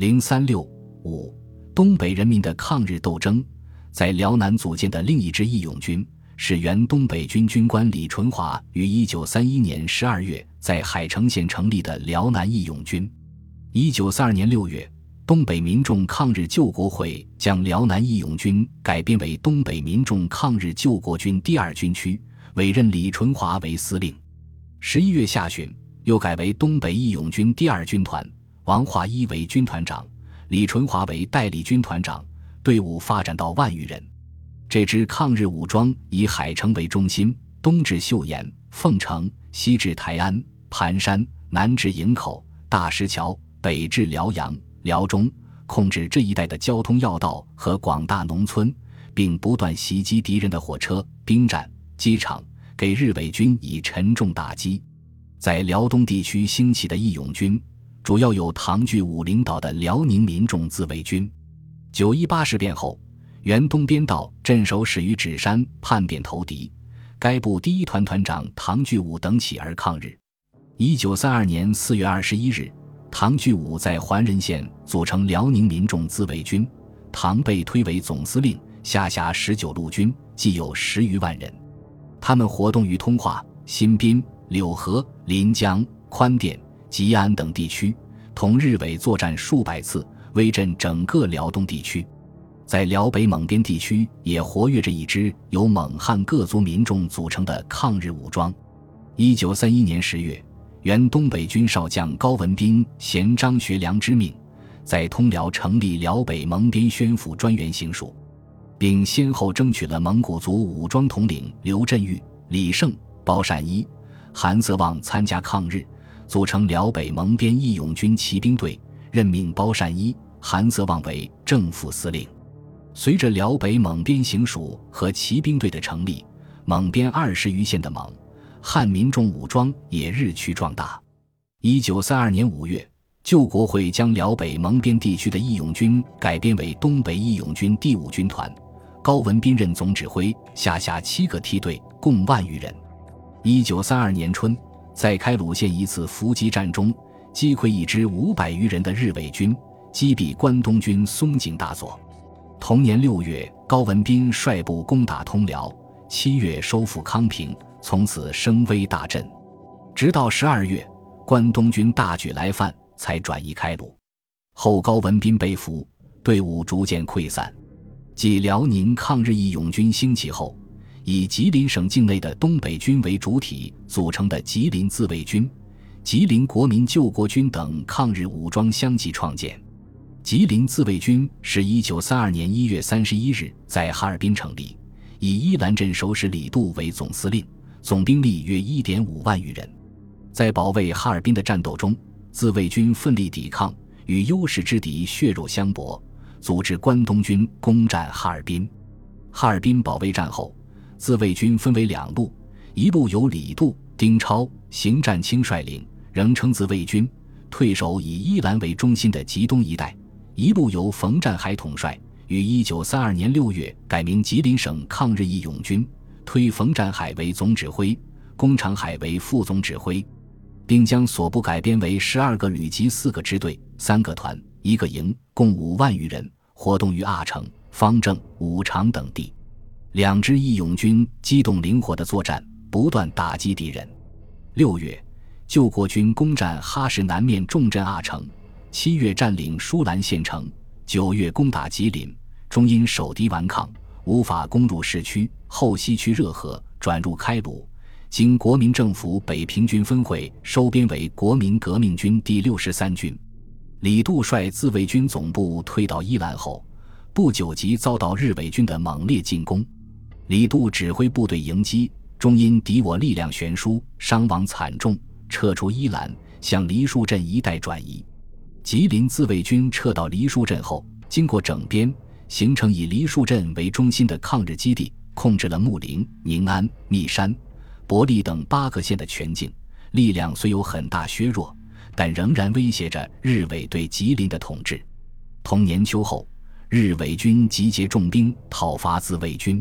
零三六五，东北人民的抗日斗争，在辽南组建的另一支义勇军是原东北军军官李纯华于一九三一年十二月在海城县成立的辽南义勇军。一九三二年六月。东北民众抗日救国会将辽南义勇军改编为东北民众抗日救国军第二军区，委任李纯华为司令。十一月下旬，又改为东北义勇军第二军团，王化一为军团长，李纯华为代理军团长，队伍发展到万余人。这支抗日武装以海城为中心，东至岫岩、凤城，西至台安、盘山，南至营口、大石桥，北至辽阳。辽中控制这一带的交通要道和广大农村，并不断袭击敌人的火车、兵站、机场，给日伪军以沉重打击。在辽东地区兴起的义勇军，主要有唐聚武领导的辽宁民众自卫军。九一八事变后，原东边道镇守始于芷山叛变投敌，该部第一团团长唐聚武等起而抗日。一九三二年四月二十一日。唐聚武在桓仁县组成辽宁民众自卫军，唐被推为总司令，下辖十九路军，计有十余万人。他们活动于通化、新宾、柳河、临江、宽甸、吉安等地区，同日伪作战数百次，威震整个辽东地区。在辽北蒙边地区，也活跃着一支由蒙汉各族民众组成的抗日武装。一九三一年十月。原东北军少将高文斌衔张学良之命，在通辽成立辽北蒙边宣抚专员行署，并先后争取了蒙古族武装统领刘振玉、李胜、包善一、韩泽旺参加抗日，组成辽北蒙边义勇军骑兵队，任命包善一、韩泽旺为正副司令。随着辽北蒙边行署和骑兵队的成立，蒙边二十余县的蒙。汉民众武装也日趋壮大。一九三二年五月，救国会将辽北蒙边地区的义勇军改编为东北义勇军第五军团，高文斌任总指挥，下辖七个梯队，共万余人。一九三二年春，在开鲁县一次伏击战中，击溃一支五百余人的日伪军，击毙关东军松井大佐。同年六月，高文斌率部攻打通辽，七月收复康平。从此声威大振，直到十二月，关东军大举来犯，才转移开路。后高文斌被俘，队伍逐渐溃散。继辽宁抗日义勇军兴起后，以吉林省境内的东北军为主体组成的吉林自卫军、吉林国民救国军等抗日武装相继创建。吉林自卫军是一九三二年一月三十一日在哈尔滨成立，以伊兰镇守使李杜为总司令。总兵力约一点五万余人，在保卫哈尔滨的战斗中，自卫军奋力抵抗，与优势之敌血肉相搏，组织关东军攻占哈尔滨。哈尔滨保卫战后，自卫军分为两路，一路由李杜、丁超、邢占清率领，仍称自卫军，退守以伊兰为中心的吉东一带；一路由冯占海统帅，于一九三二年六月改名吉林省抗日义勇军。推冯占海为总指挥，龚长海为副总指挥，并将所部改编为十二个旅级、四个支队、三个团、一个营，共五万余人，活动于阿城、方正、武昌等地。两支义勇军机动灵活的作战，不断打击敌人。六月，救国军攻占哈市南面重镇阿城；七月，占领舒兰县城；九月，攻打吉林，终因守敌顽抗。无法攻入市区，后西区热河，转入开鲁，经国民政府北平军分会收编为国民革命军第六十三军。李杜率自卫军总部退到伊兰后，不久即遭到日伪军的猛烈进攻。李杜指挥部队迎击，终因敌我力量悬殊，伤亡惨重，撤出伊兰，向梨树镇一带转移。吉林自卫军撤到梨树镇后，经过整编。形成以梨树镇为中心的抗日基地，控制了木林、宁安、密山、伯利等八个县的全境，力量虽有很大削弱，但仍然威胁着日伪对吉林的统治。同年秋后，日伪军集结重兵讨伐自卫军。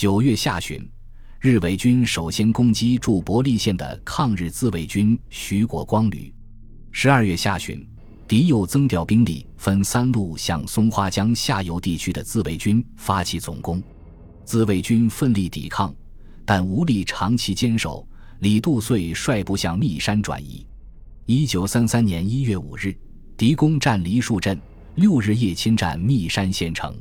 九月下旬，日伪军首先攻击驻伯利县的抗日自卫军徐国光旅。十二月下旬。敌又增调兵力，分三路向松花江下游地区的自卫军发起总攻。自卫军奋力抵抗，但无力长期坚守。李杜遂率部向密山转移。一九三三年一月五日，敌攻占梨树镇，六日夜侵占密山县城。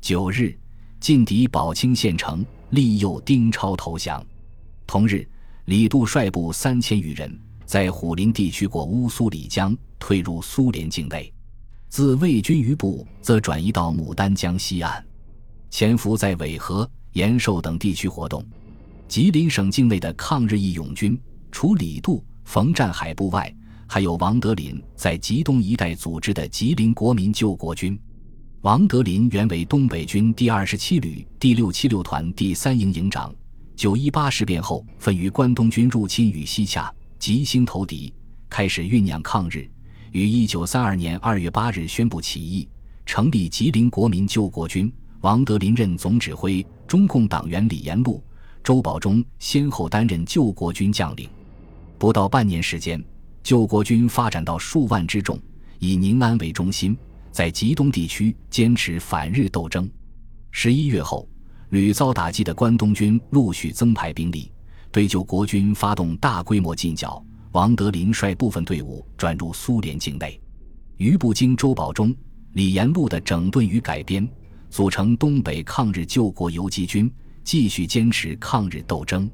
九日，进抵宝清县城，利诱丁超投降。同日，李杜率部三千余人，在虎林地区过乌苏里江。退入苏联境内，自卫军余部则转移到牡丹江西岸，潜伏在苇河、延寿等地区活动。吉林省境内的抗日义勇军，除李杜、冯占海部外，还有王德林在吉东一带组织的吉林国民救国军。王德林原为东北军第二十七旅第六七六团第三营营长。九一八事变后，分于关东军入侵与西洽，吉星投敌，开始酝酿抗日。于一九三二年二月八日宣布起义，成立吉林国民救国军。王德林任总指挥，中共党员李延禄、周保中先后担任救国军将领。不到半年时间，救国军发展到数万之众，以宁安为中心，在吉东地区坚持反日斗争。十一月后，屡遭打击的关东军陆续增派兵力，对救国军发动大规模进剿。王德林率部分队伍转入苏联境内，余部经周保中、李延禄的整顿与改编，组成东北抗日救国游击军，继续坚持抗日斗争。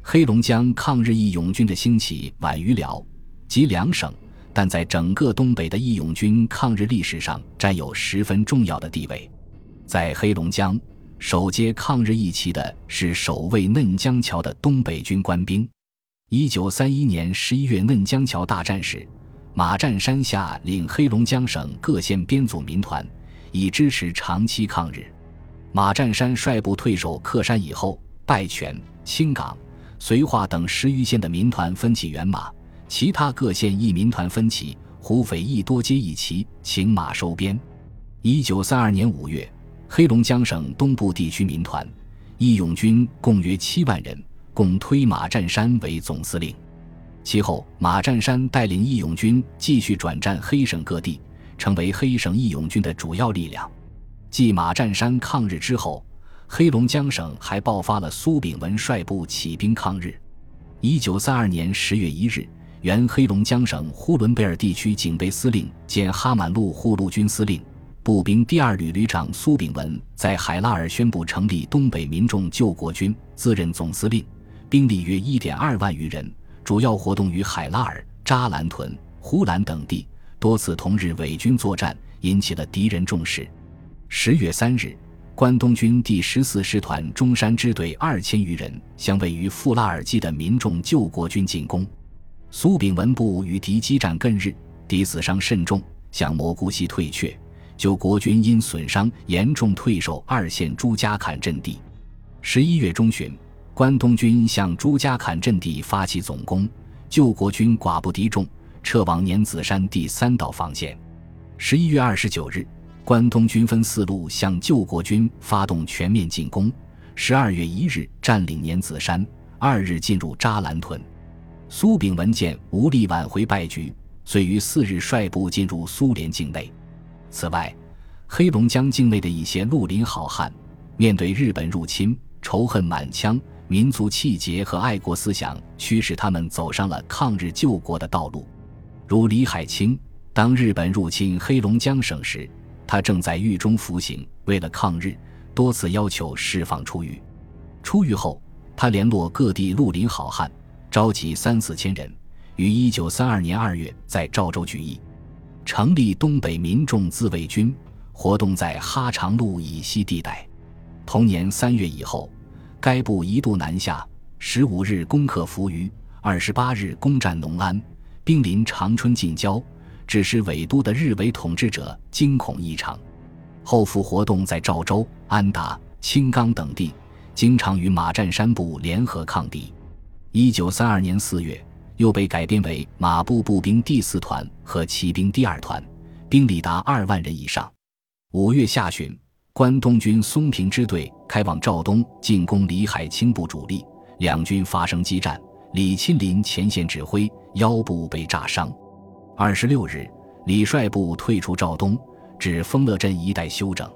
黑龙江抗日义勇军的兴起晚于辽、吉两省，但在整个东北的义勇军抗日历史上占有十分重要的地位。在黑龙江，首接抗日义旗的是守卫嫩江桥的东北军官兵。一九三一年十一月，嫩江桥大战时，马占山下令黑龙江省各县编组民团，以支持长期抗日。马占山率部退守克山以后，拜泉、青冈、绥化等十余县的民团分起援马，其他各县义民团分起，胡匪亦多接一旗，请马收编。一九三二年五月，黑龙江省东部地区民团义勇军共约七万人。共推马占山为总司令，其后马占山带领义勇军继续转战黑省各地，成为黑省义勇军的主要力量。继马占山抗日之后，黑龙江省还爆发了苏炳文率部起兵抗日。一九三二年十月一日，原黑龙江省呼伦贝尔地区警备司令兼哈满路护路军司令、步兵第二旅旅长苏炳文在海拉尔宣布成立东北民众救国军，自任总司令。兵力约一点二万余人，主要活动于海拉尔、扎兰屯、呼兰等地，多次同日伪军作战，引起了敌人重视。十月三日，关东军第十四师团中山支队二千余人向位于富拉尔基的民众救国军进攻，苏炳文部与敌激战更日，敌死伤甚重，向蘑菇溪退却，救国军因损伤严重退守二线朱家坎阵地。十一月中旬。关东军向朱家坎阵地发起总攻，救国军寡不敌众，撤往年子山第三道防线。十一月二十九日，关东军分四路向救国军发动全面进攻。十二月一日占领年子山，二日进入扎兰屯。苏炳文见无力挽回败局，遂于四日率部进入苏联境内。此外，黑龙江境内的一些绿林好汉，面对日本入侵，仇恨满腔。民族气节和爱国思想驱使他们走上了抗日救国的道路，如李海清。当日本入侵黑龙江省时，他正在狱中服刑，为了抗日，多次要求释放出狱。出狱后，他联络各地绿林好汉，召集三四千人，于一九三二年二月在赵州举义，成立东北民众自卫军，活动在哈长路以西地带。同年三月以后。该部一度南下，十五日攻克扶余，二十八日攻占农安，兵临长春近郊，致使伪都的日伪统治者惊恐异常。后复活动在赵州、安达、青冈等地，经常与马占山部联合抗敌。一九三二年四月，又被改编为马步步兵第四团和骑兵第二团，兵力达二万人以上。五月下旬。关东军松平支队开往肇东进攻李海清部主力，两军发生激战，李钦林前线指挥腰部被炸伤。二十六日，李率部退出肇东，至丰乐镇一带休整。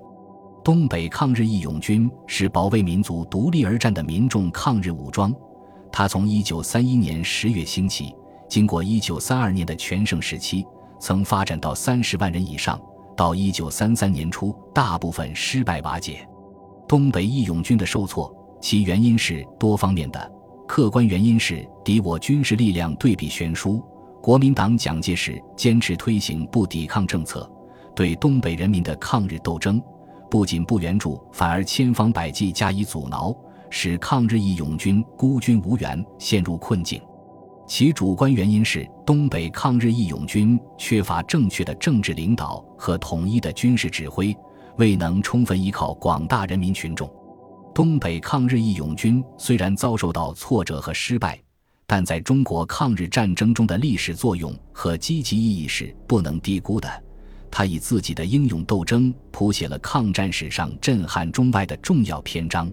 东北抗日义勇军是保卫民族独立而战的民众抗日武装，它从1931年10月兴起，经过1932年的全盛时期，曾发展到30万人以上。到1933年初，大部分失败瓦解。东北义勇军的受挫，其原因是多方面的。客观原因是敌我军事力量对比悬殊，国民党蒋介石坚持推行不抵抗政策，对东北人民的抗日斗争。不仅不援助，反而千方百计加以阻挠，使抗日义勇军孤军无援，陷入困境。其主观原因是东北抗日义勇军缺乏正确的政治领导和统一的军事指挥，未能充分依靠广大人民群众。东北抗日义勇军虽然遭受到挫折和失败，但在中国抗日战争中的历史作用和积极意义是不能低估的。他以自己的英勇斗争谱写了抗战史上震撼中外的重要篇章。